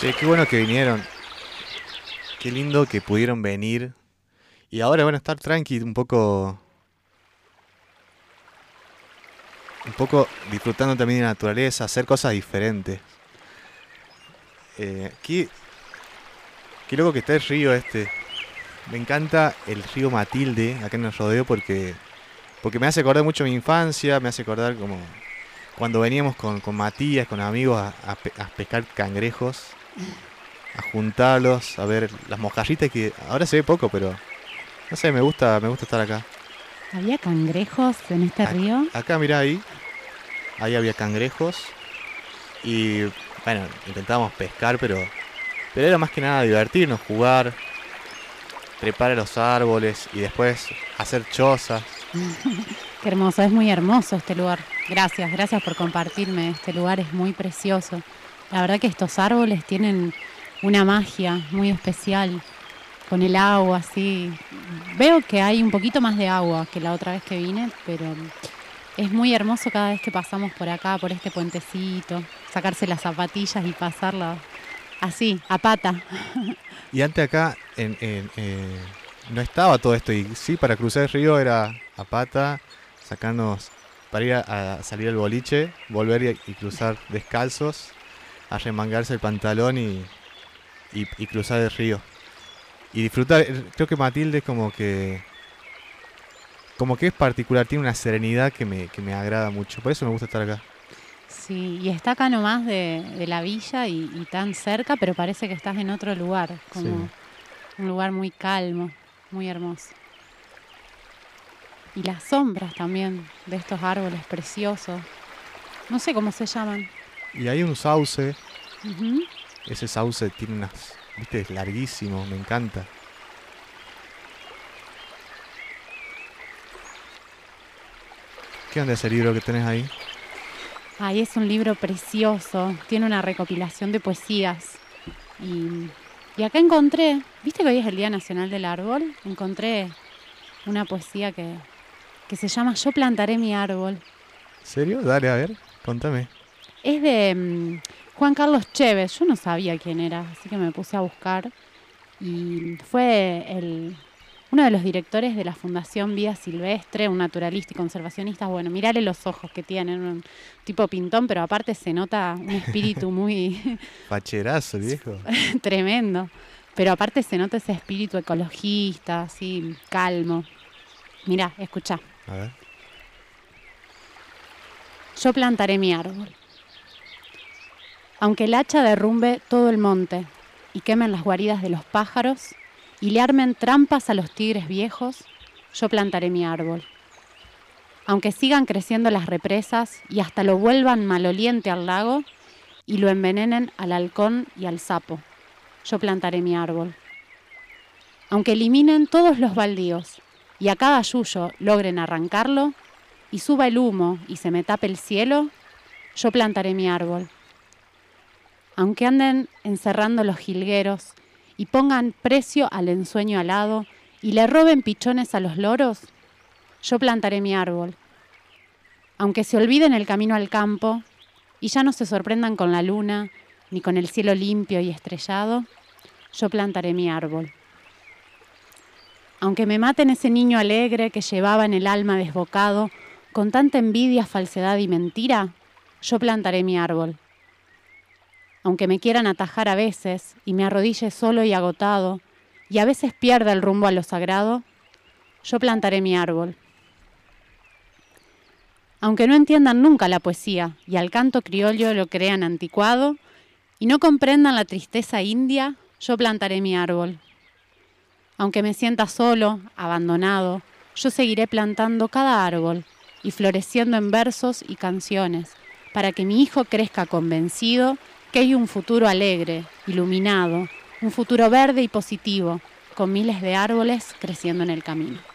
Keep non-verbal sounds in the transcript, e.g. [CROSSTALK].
Che, qué bueno que vinieron. Qué lindo que pudieron venir. Y ahora, bueno, estar tranqui, un poco. Un poco disfrutando también de la naturaleza, hacer cosas diferentes. Eh, qué, qué loco que está el río este. Me encanta el río Matilde acá en el rodeo porque, porque me hace acordar mucho mi infancia, me hace acordar como cuando veníamos con, Matías, con amigos a, a a pescar cangrejos, a juntarlos, a ver las mojarritas que ahora se ve poco, pero no sé, me gusta, me gusta estar acá. ¿Había cangrejos en este río? Acá, mirá ahí, ahí había cangrejos y bueno, intentábamos pescar, pero, pero era más que nada divertirnos, jugar, trepar a los árboles y después hacer chozas. [LAUGHS] Qué hermoso, es muy hermoso este lugar. Gracias, gracias por compartirme. Este lugar es muy precioso. La verdad que estos árboles tienen una magia muy especial con el agua, así. Veo que hay un poquito más de agua que la otra vez que vine, pero es muy hermoso cada vez que pasamos por acá, por este puentecito, sacarse las zapatillas y pasarla así, a pata. Y antes acá en- eh, no estaba todo esto y sí, para cruzar el río era a pata, sacarnos para ir a, salir al boliche, volver y cruzar descalzos, a remangarse el pantalón y, y- y cruzar el río. Y disfrutar, eh, creo que Matilde es como que como que es particular, tiene una serenidad que me, que me agrada mucho, por eso me gusta estar acá. Sí, y está acá nomás de, de la villa y, y tan cerca, pero parece que estás en otro lugar, como Sí. un lugar muy calmo, muy hermoso. Y las sombras también de estos árboles preciosos. No sé cómo se llaman. Y hay un sauce, ese sauce tiene unas, viste, es larguísimo, me encanta. ¿Qué onda ese libro que tenés ahí? Ay, es un libro precioso, tiene una recopilación de poesías. Y, y acá encontré, viste que hoy es el Día Nacional del Árbol, encontré una poesía que, que se llama Yo plantaré mi árbol. ¿Serio? Dale, a ver, contame. Es de mm, Juan Carlos Chévez, yo no sabía quién era, así que me puse a buscar. Y fue el, uno de los directores de la Fundación Vida Silvestre, un naturalista y conservacionista. Bueno, mirale los ojos que tienen, un tipo pintón, pero aparte se nota un espíritu [LAUGHS] muy Facherazo, viejo. [LAUGHS] tremendo. Pero aparte se nota ese espíritu ecologista, así, calmo. Mirá, escuchá. A ver. Yo plantaré mi árbol. Aunque el hacha derrumbe todo el monte y quemen las guaridas de los pájaros y le armen trampas a los tigres viejos, yo plantaré mi árbol. Aunque sigan creciendo las represas y hasta lo vuelvan maloliente al lago y lo envenenen al halcón y al sapo, yo plantaré mi árbol. Aunque eliminen todos los baldíos y a cada yuyo logren arrancarlo, y suba el humo y se me tape el cielo, yo plantaré mi árbol. Aunque anden encerrando los jilgueros y pongan precio al ensueño alado y le roben pichones a los loros, yo plantaré mi árbol. Aunque se olviden el camino al campo y ya no se sorprendan con la luna ni con el cielo limpio y estrellado, yo plantaré mi árbol. Aunque me maten ese niño alegre que llevaba en el alma desbocado, con tanta envidia, falsedad y mentira, yo plantaré mi árbol. Aunque me quieran atajar a veces y me arrodille solo y agotado, y a veces pierda el rumbo a lo sagrado, yo plantaré mi árbol. Aunque no entiendan nunca la poesía y al canto criollo lo crean anticuado, y no comprendan la tristeza india, yo plantaré mi árbol. Aunque me sienta solo, abandonado, yo seguiré plantando cada árbol y floreciendo en versos y canciones, para que mi hijo crezca convencido que hay un futuro alegre, iluminado, un futuro verde y positivo, con miles de árboles creciendo en el camino.